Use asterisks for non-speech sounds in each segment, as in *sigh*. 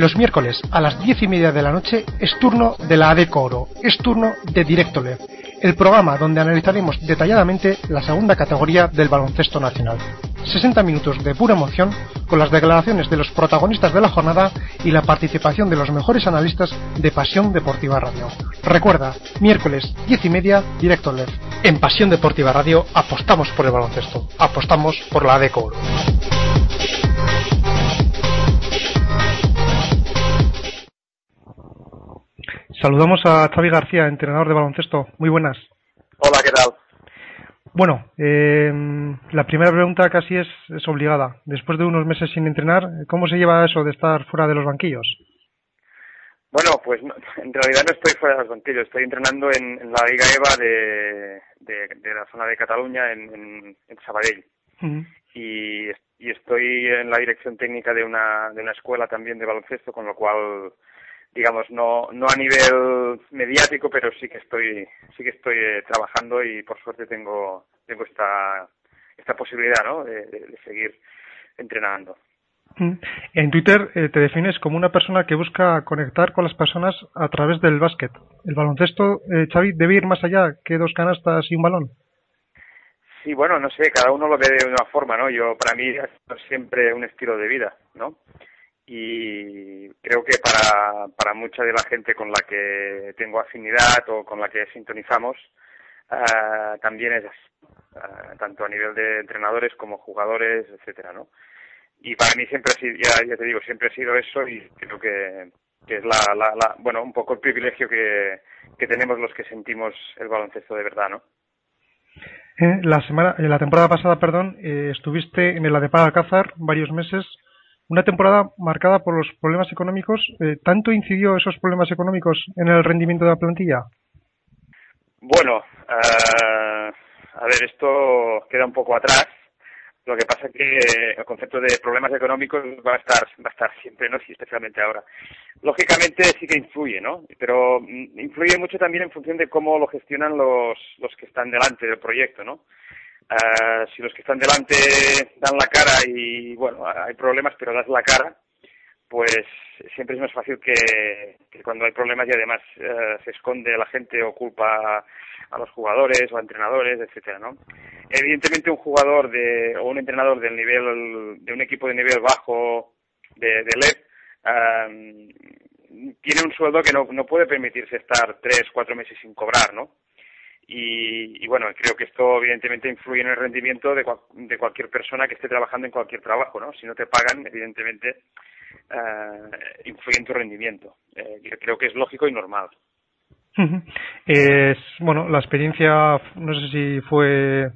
Los miércoles a las diez y media de la noche es turno de la ADECO Oro, es turno de Directo LED, el programa donde analizaremos detalladamente la segunda categoría del baloncesto nacional. 60 minutos de pura emoción con las declaraciones de los protagonistas de la jornada y la participación de los mejores analistas de Pasión Deportiva Radio. Recuerda, miércoles 10 y media, Directo LED. En Pasión Deportiva Radio apostamos por el baloncesto, apostamos por la ADECO Oro. Saludamos a Xavi García, entrenador de baloncesto. Muy buenas. Hola, ¿qué tal? Bueno, eh, la primera pregunta casi es, es, obligada. Después de unos meses sin entrenar, ¿cómo se lleva eso de estar fuera de los banquillos? Bueno, pues no, en realidad no estoy fuera de los banquillos. Estoy entrenando en, en la Liga EVA de, de, de, la zona de Cataluña, en, en, en Sabadell. Uh -huh. y, y estoy en la dirección técnica de una, de una escuela también de baloncesto, con lo cual digamos no no a nivel mediático pero sí que estoy sí que estoy eh, trabajando y por suerte tengo tengo esta esta posibilidad no de, de, de seguir entrenando en Twitter eh, te defines como una persona que busca conectar con las personas a través del básquet. ¿El baloncesto, eh, Xavi, debe ir más allá que dos canastas y un balón? Sí, bueno, no sé, cada uno lo ve de una forma, ¿no? Yo, para mí, es siempre un estilo de vida, ¿no? Y creo que para, para mucha de la gente con la que tengo afinidad o con la que sintonizamos uh, también es uh, tanto a nivel de entrenadores como jugadores, etcétera, ¿no? Y para mí siempre ha sido, ya, ya te digo, siempre ha sido eso y creo que, que es la, la, la, bueno, un poco el privilegio que, que tenemos los que sentimos el baloncesto de verdad, ¿no? Eh, la semana, la temporada pasada, perdón, eh, estuviste en el Adepa Alcázar varios meses una temporada marcada por los problemas económicos. Eh, ¿Tanto incidió esos problemas económicos en el rendimiento de la plantilla? Bueno, uh, a ver, esto queda un poco atrás. Lo que pasa es que el concepto de problemas económicos va a estar, va a estar siempre, ¿no? Especialmente ahora. Lógicamente sí que influye, ¿no? Pero influye mucho también en función de cómo lo gestionan los, los que están delante del proyecto, ¿no? Uh, si los que están delante dan la cara y, bueno, hay problemas, pero das la cara, pues siempre es más fácil que, cuando hay problemas y además uh, se esconde la gente o culpa a los jugadores o a entrenadores, etcétera, ¿no? Evidentemente un jugador de, o un entrenador del nivel, de un equipo de nivel bajo de, de LED, uh, tiene un sueldo que no, no puede permitirse estar tres, cuatro meses sin cobrar, ¿no? Y, bueno, creo que esto evidentemente influye en el rendimiento de, de, cualquier persona que esté trabajando en cualquier trabajo, ¿no? Si no te pagan, evidentemente uh, influye en tu rendimiento. Eh, creo que es lógico y normal. Es, bueno, la experiencia, no sé si fue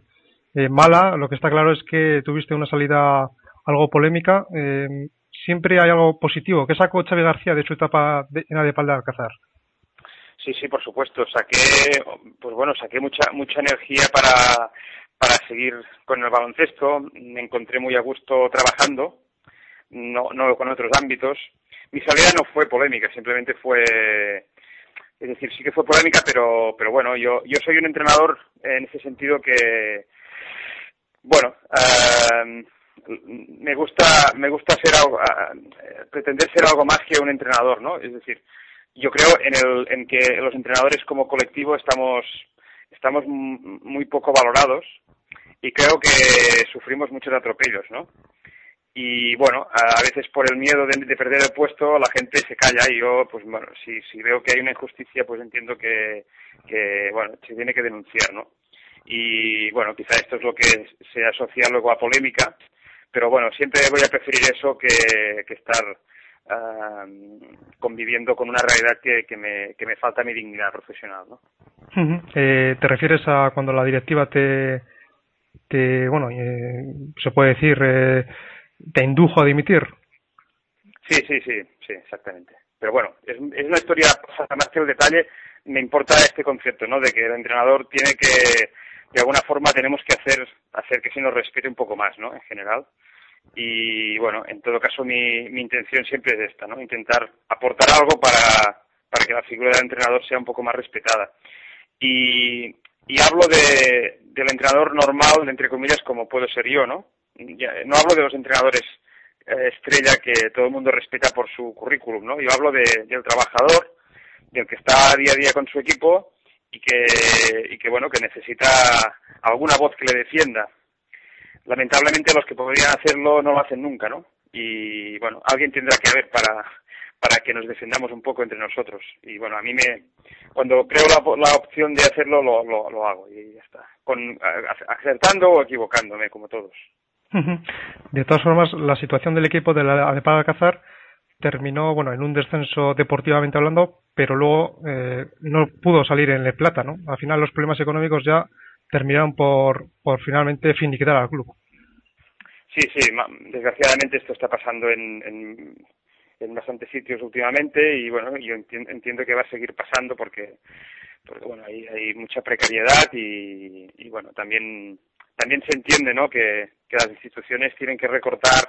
eh, mala, lo que está claro es que tuviste una salida algo polémica. Eh, siempre hay algo positivo. ¿Qué sacó Xavi García de su etapa de, en la de Alcázar? Sí, sí, por supuesto. Saqué, pues bueno, saqué mucha mucha energía para para seguir con el baloncesto. Me encontré muy a gusto trabajando, no no con otros ámbitos. Mi salida no fue polémica, simplemente fue es decir, sí que fue polémica, pero pero bueno, yo yo soy un entrenador en ese sentido que bueno, uh, me gusta me gusta ser algo, pretender ser algo más que un entrenador, ¿no? Es decir, yo creo en el en que los entrenadores como colectivo estamos estamos muy poco valorados y creo que sufrimos muchos atropellos, ¿no? Y bueno, a veces por el miedo de, de, perder el puesto la gente se calla y yo, pues bueno, si, si veo que hay una injusticia, pues entiendo que, que, bueno, se tiene que denunciar, ¿no? Y bueno, quizá esto es lo que se asocia luego a polémica, pero bueno, siempre voy a preferir eso que, que estar uh, conviviendo con una realidad que, que, me, que me falta mi dignidad profesional, ¿no? Uh -huh. eh, ¿Te refieres a cuando la directiva te, te bueno, eh, se puede decir, eh, te indujo a dimitir? Sí, sí, sí, sí, exactamente. Pero bueno, es, es una historia, más que el detalle, me importa este concepto, ¿no? De que el entrenador tiene que, de alguna forma, tenemos que hacer, hacer que se nos respete un poco más, ¿no? En general y bueno, en todo caso mi, mi intención siempre es esta, ¿no? Intentar aportar algo para, para que la figura del entrenador sea un poco más respetada. Y, y hablo de, del entrenador normal, entre comillas, como puedo ser yo, ¿no? No hablo de los entrenadores eh, estrella que todo el mundo respeta por su currículum, ¿no? Yo hablo de, del trabajador, del que está día a día con su equipo y que, y que bueno, que necesita alguna voz que le defienda. Lamentablemente los que podrían hacerlo no lo hacen nunca, ¿no? Y bueno, alguien tendrá que haber para, para que nos defendamos un poco entre nosotros. Y bueno, a mí me, cuando creo la, la opción de hacerlo, lo, lo, lo, hago y ya está. Con, acertando o equivocándome, como todos. De todas formas, la situación del equipo de la de Alcázar terminó, bueno, en un descenso deportivamente hablando, pero luego eh, no pudo salir en Le Plata, ¿no? Al final los problemas económicos ya terminaron por, por finalmente finiquitar al club. Sí, sí, desgraciadamente esto está pasando en, en bastantes sitios últimamente y bueno, yo entiendo, que va a seguir pasando porque, porque bueno, hay, hay mucha precariedad y, y bueno, también también se entiende ¿no? que, que las instituciones tienen que recortar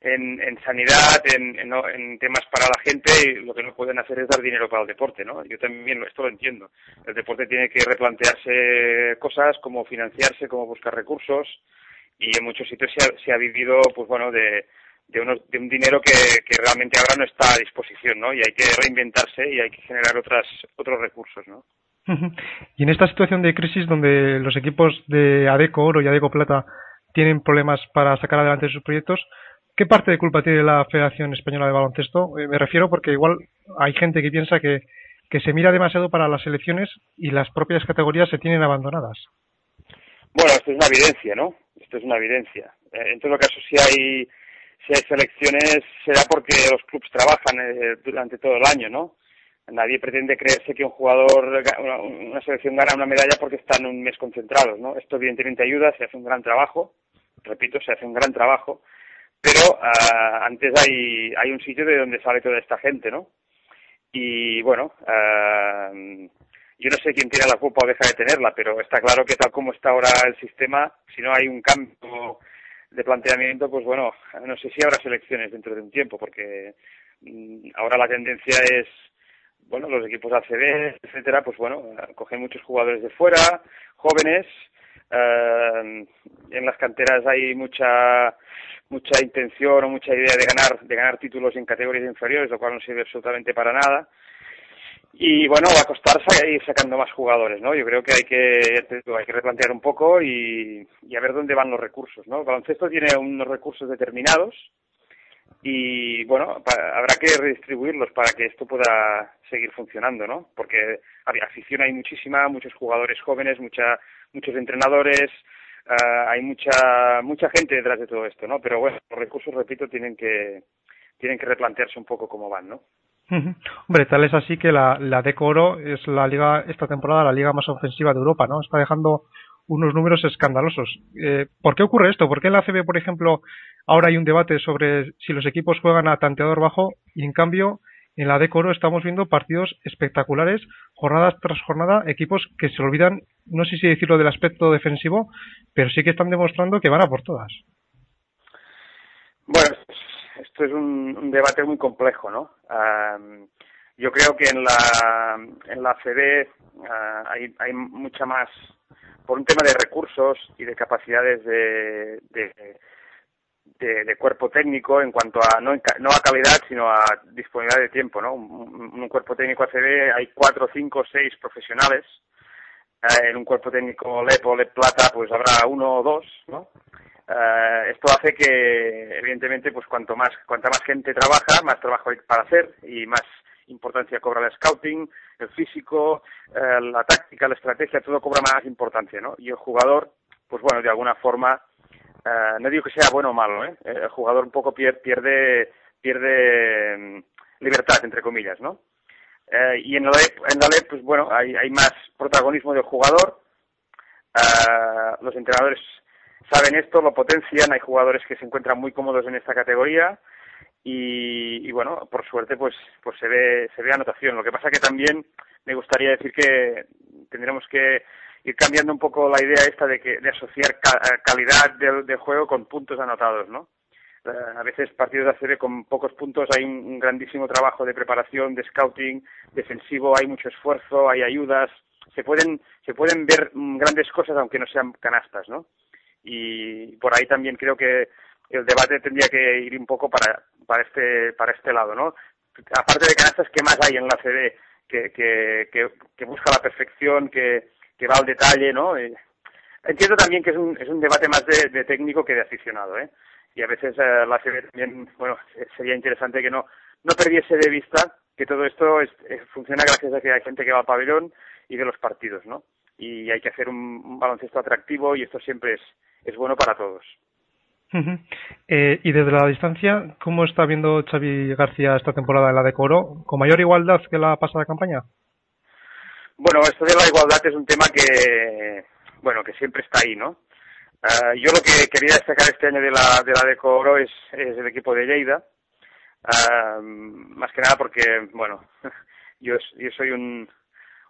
en, en sanidad, en, en, en, temas para la gente y lo que no pueden hacer es dar dinero para el deporte, ¿no? Yo también esto lo entiendo. El deporte tiene que replantearse cosas, como financiarse, como buscar recursos y en muchos sitios se ha, se ha vivido, pues bueno, de, unos, de un dinero que, que, realmente ahora no está a disposición, ¿no? Y hay que reinventarse y hay que generar otras, otros recursos, ¿no? Y en esta situación de crisis donde los equipos de ADECO Oro y ADECO Plata tienen problemas para sacar adelante sus proyectos, ¿qué parte de culpa tiene la Federación Española de Baloncesto? Eh, me refiero porque igual hay gente que piensa que, se mira demasiado para las elecciones y las propias categorías se tienen abandonadas. Bueno, esto es una evidencia, ¿no? Esto es una evidencia. Eh, en todo caso, si hay si hay selecciones será porque los clubes trabajan eh, durante todo el año, ¿no? Nadie pretende creerse que un jugador, una, selección gana una medalla porque están un mes concentrados, ¿no? Esto evidentemente ayuda, se hace un gran trabajo, repito, se hace un gran trabajo, pero uh, antes hay, hay un sitio de donde sale toda esta gente, ¿no? Y bueno, uh, yo no sé quién tiene la culpa o deja de tenerla, pero está claro que tal como está ahora el sistema, si no hay un cambio de planteamiento, pues bueno, no sé si habrá selecciones dentro de un tiempo, porque mm, ahora la tendencia es, bueno, los equipos ACB, etcétera, pues bueno, cogen muchos jugadores de fuera, jóvenes, eh, en las canteras hay mucha mucha intención o mucha idea de ganar de ganar títulos en categorías inferiores, lo cual no sirve absolutamente para nada y bueno, va a costar ir sacando más jugadores, ¿no? Yo creo que hay que, hay que replantear un poco y, y a ver dónde van los recursos, ¿no? El baloncesto tiene unos recursos determinados y bueno, habrá que redistribuirlos para que esto pueda seguir funcionando, ¿no? Porque afición hay muchísima, muchos jugadores jóvenes, mucha, muchos entrenadores, uh, hay mucha, mucha gente detrás de todo esto, ¿no? Pero bueno, los recursos, repito, tienen que, tienen que replantearse un poco cómo van, ¿no? Hombre, tal es así que la, la Decoro es la liga, esta temporada, la liga más ofensiva de Europa, ¿no? Está dejando unos números escandalosos. Eh, ¿Por qué ocurre esto? ¿Por qué en la CB, por ejemplo, ahora hay un debate sobre si los equipos juegan a tanteador bajo y en cambio en la Decoro estamos viendo partidos espectaculares, jornadas tras jornada, equipos que se olvidan, no sé si decirlo del aspecto defensivo, pero sí que están demostrando que van a por todas. Bueno, esto es un, debate muy complejo, ¿no? Yo creo que en la en la CD uh, hay, hay mucha más por un tema de recursos y de capacidades de, de, de, cuerpo técnico en cuanto a no, no a calidad sino a disponibilidad de tiempo, ¿no? Un, un cuerpo técnico ACB hay cuatro, cinco, seis profesionales uh, en un cuerpo técnico LEP o LEP Plata pues habrá uno o dos, ¿no? Uh, esto hace que, evidentemente, pues cuanto más, cuanta más gente trabaja, más trabajo hay para hacer y más importancia cobra el scouting, el físico, uh, la táctica, la estrategia, todo cobra más importancia, ¿no? Y el jugador, pues bueno, de alguna forma, uh, no digo que sea bueno o malo, ¿eh? El jugador un poco pierde, pierde, um, libertad, entre comillas, ¿no? y en la, en la LEP, pues bueno, hay, hay más protagonismo del jugador, los entrenadores saben esto, lo potencian, hay jugadores que se encuentran muy cómodos en esta categoría y, y, bueno, por suerte pues pues se ve se ve anotación. Lo que pasa que también me gustaría decir que tendremos que ir cambiando un poco la idea esta de que de asociar ca calidad del, del, juego con puntos anotados, ¿no? Uh, a veces partidos de ACB con pocos puntos hay un, grandísimo trabajo de preparación, de scouting, defensivo, hay mucho esfuerzo, hay ayudas, se pueden se pueden ver grandes cosas aunque no sean canastas, ¿no? y por ahí también creo que el debate tendría que ir un poco para, para este, para este lado, ¿no? Aparte de canastas, ¿qué más hay en la CD que, que, que, busca la perfección, que, que va al detalle, ¿no? entiendo también que es un, es un debate más de, técnico que de aficionado, ¿eh? Y a veces eh, la CD también, bueno, sería interesante que no, no perdiese de vista que todo esto es, funciona gracias a que hay gente que va al pabellón y de los partidos, ¿no? Y hay que hacer un, baloncesto atractivo y esto siempre es, es bueno para todos. eh, y desde la distancia, ¿cómo está viendo Xavi García esta temporada en la de Coro? ¿Con mayor igualdad que la pasada campaña? Bueno, esto de la igualdad es un tema que, bueno, que siempre está ahí, ¿no? Uh, yo lo que quería destacar este año de la de la de Coro es, es el equipo de Lleida, Uh, más que nada porque, bueno, *laughs* yo, yo soy un,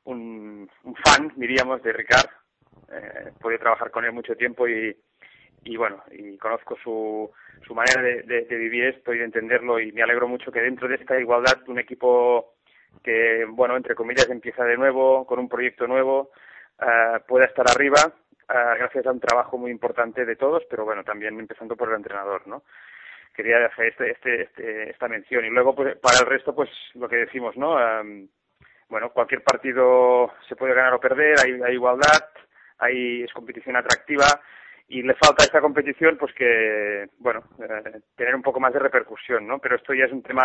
un, fan, diríamos, de Ricard. Eh, he trabajar con él mucho tiempo y, y bueno, y conozco su, su manera de, de, de, vivir esto y de entenderlo y me alegro mucho que dentro de esta igualdad un equipo que, bueno, entre comillas empieza de nuevo, con un proyecto nuevo, uh, pueda estar arriba uh, gracias a un trabajo muy importante de todos, pero bueno, también empezando por el entrenador, ¿no? quería hacer este, este, este, esta mención. Y luego, pues, para el resto, pues lo que decimos, ¿no? bueno, cualquier partido se puede ganar o perder, hay, hay igualdad, hay, es competición atractiva y le falta esta competición, pues que, bueno, eh, tener un poco más de repercusión, ¿no? Pero esto ya es un tema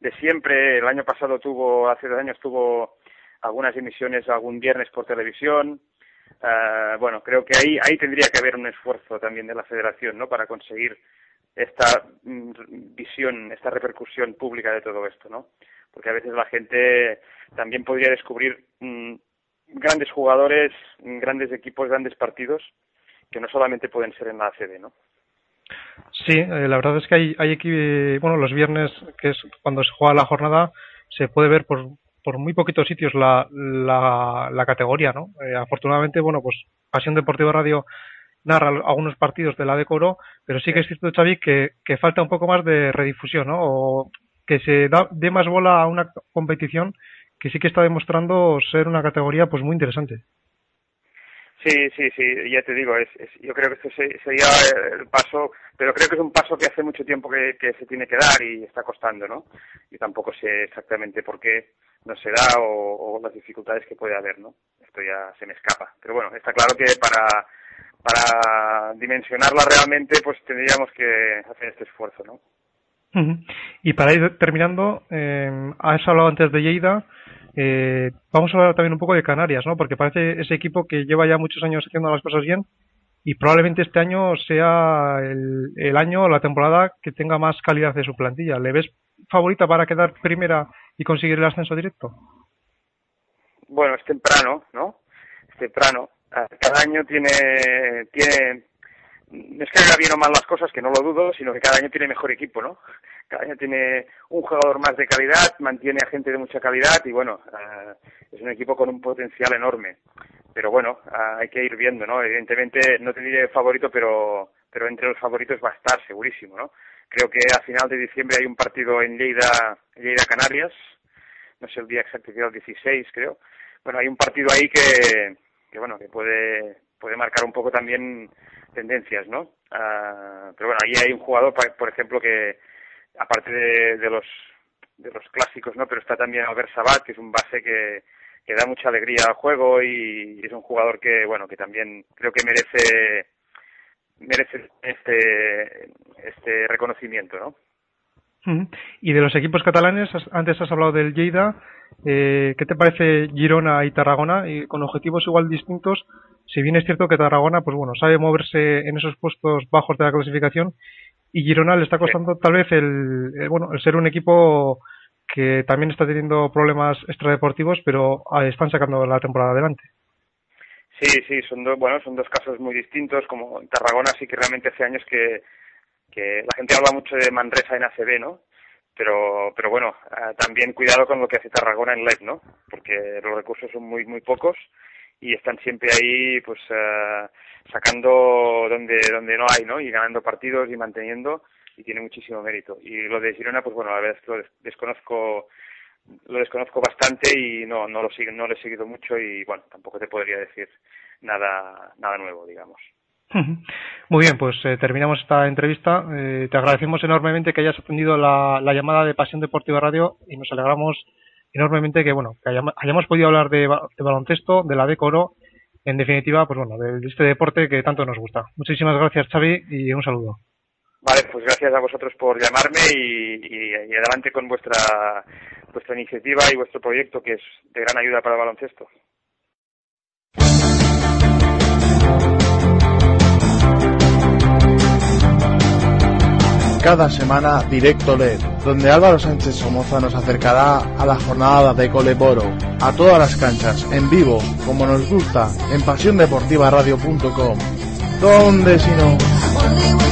de siempre. El año pasado tuvo, hace dos años tuvo algunas emisiones algún viernes por televisión. Uh, bueno, creo que ahí, ahí tendría que haber un esfuerzo también de la federación, ¿no? Para conseguir esta mm, visión, esta repercusión pública de todo esto, ¿no? Porque a veces la gente también podría descubrir mm, grandes jugadores, mm, grandes equipos, grandes partidos, que no solamente pueden ser en la ACB, ¿no? Sí, eh, la verdad es que hay, hay bueno, los viernes, que es cuando se juega la jornada, se puede ver por, por muy poquitos sitios la, la, la categoría, ¿no? Eh, afortunadamente, bueno, pues Pasión Deportiva Radio narra algunos partidos de la Decoro, pero sí que es cierto, Xavi, que, que falta un poco más de redifusión, ¿no? O que se da, dé más bola a una competición que sí que está demostrando ser una categoría pues muy interesante. Sí, sí, sí, ya te digo, es, yo creo que este sería el paso, pero creo que es un paso que hace mucho tiempo que, se tiene que dar y está costando, ¿no? Yo tampoco sé exactamente por qué no se da o, o las dificultades que puede haber, ¿no? Esto ya se me escapa. Pero bueno, está claro que para para dimensionarla realmente, pues tendríamos que hacer este esfuerzo, ¿no? Y para ir terminando, eh, has hablado antes de Lleida, eh, vamos a hablar también un poco de Canarias, ¿no? Porque parece ese equipo que lleva ya muchos años haciendo las cosas bien y probablemente este año sea el, año o la temporada que tenga más calidad de su plantilla. ¿Le ves favorita para quedar primera y conseguir el ascenso directo? Bueno, es temprano, ¿no? Es temprano cada año tiene, tiene, no es que haga bien o mal las cosas, que no lo dudo, sino que cada año tiene mejor equipo, ¿no? Cada año tiene un jugador más de calidad, mantiene a gente de mucha calidad y bueno, uh, es un equipo con un potencial enorme. Pero bueno, uh, hay que ir viendo, ¿no? Evidentemente, no te diré favorito, pero, pero entre los favoritos va a estar, segurísimo, ¿no? Creo que a final de diciembre hay un partido en Lleida, Lleida Canarias, no sé el día exacto, el 16 creo. Bueno, hay un partido ahí que, que bueno, que puede, puede marcar un poco también tendencias, ¿no? Uh, pero bueno, ahí hay un jugador, por ejemplo, que aparte de, de los de los clásicos, ¿no? Pero está también Albert Sabat, que es un base que, da mucha alegría al juego y, y es un jugador que, bueno, que también creo que merece merece este este reconocimiento, ¿no? Y de los equipos catalanes, antes has hablado del Lleida, eh, ¿qué te parece Girona y Tarragona? Y con objetivos igual distintos, si bien es cierto que Tarragona, pues bueno, sabe moverse en esos puestos bajos de la clasificación y Girona le está costando tal vez el, bueno, el ser un equipo que también está teniendo problemas extradeportivos, pero ah, están sacando la temporada adelante. Sí, sí, son dos, bueno, son dos casos muy distintos. Como Tarragona sí que realmente hace años que, que la gente habla mucho de Manresa en ACB, ¿no? Pero, pero bueno, uh, también cuidado con lo que hace Tarragona en LEP, ¿no? Porque los recursos son muy, muy pocos y están siempre ahí, pues, uh, sacando donde, donde no hay, ¿no? Y ganando partidos y manteniendo y tiene muchísimo mérito. Y lo de Girona, pues bueno, la verdad es que lo desconozco lo desconozco bastante y no no lo sigo, no lo he seguido mucho y bueno tampoco te podría decir nada nada nuevo digamos Muy bien, pues eh, terminamos esta entrevista. Eh, te agradecemos enormemente que hayas atendido la, llamada de Pasión Deportiva Radio y nos alegramos enormemente que bueno que hayamos, podido hablar de, baloncesto, de la decoro, en definitiva, pues bueno, de, este deporte que tanto nos gusta. Muchísimas gracias, Xavi, y un saludo. Vale, pues gracias a vosotros por llamarme y, y, adelante con vuestra vuestra iniciativa y vuestro proyecto que es de gran ayuda para el baloncesto. Cada semana Directo LED, donde Álvaro Sánchez Somoza nos acercará a la jornada de Coleboro, a todas las canchas, en vivo, como nos gusta, en pasiondeportivaradio.com. ¿Dónde si no?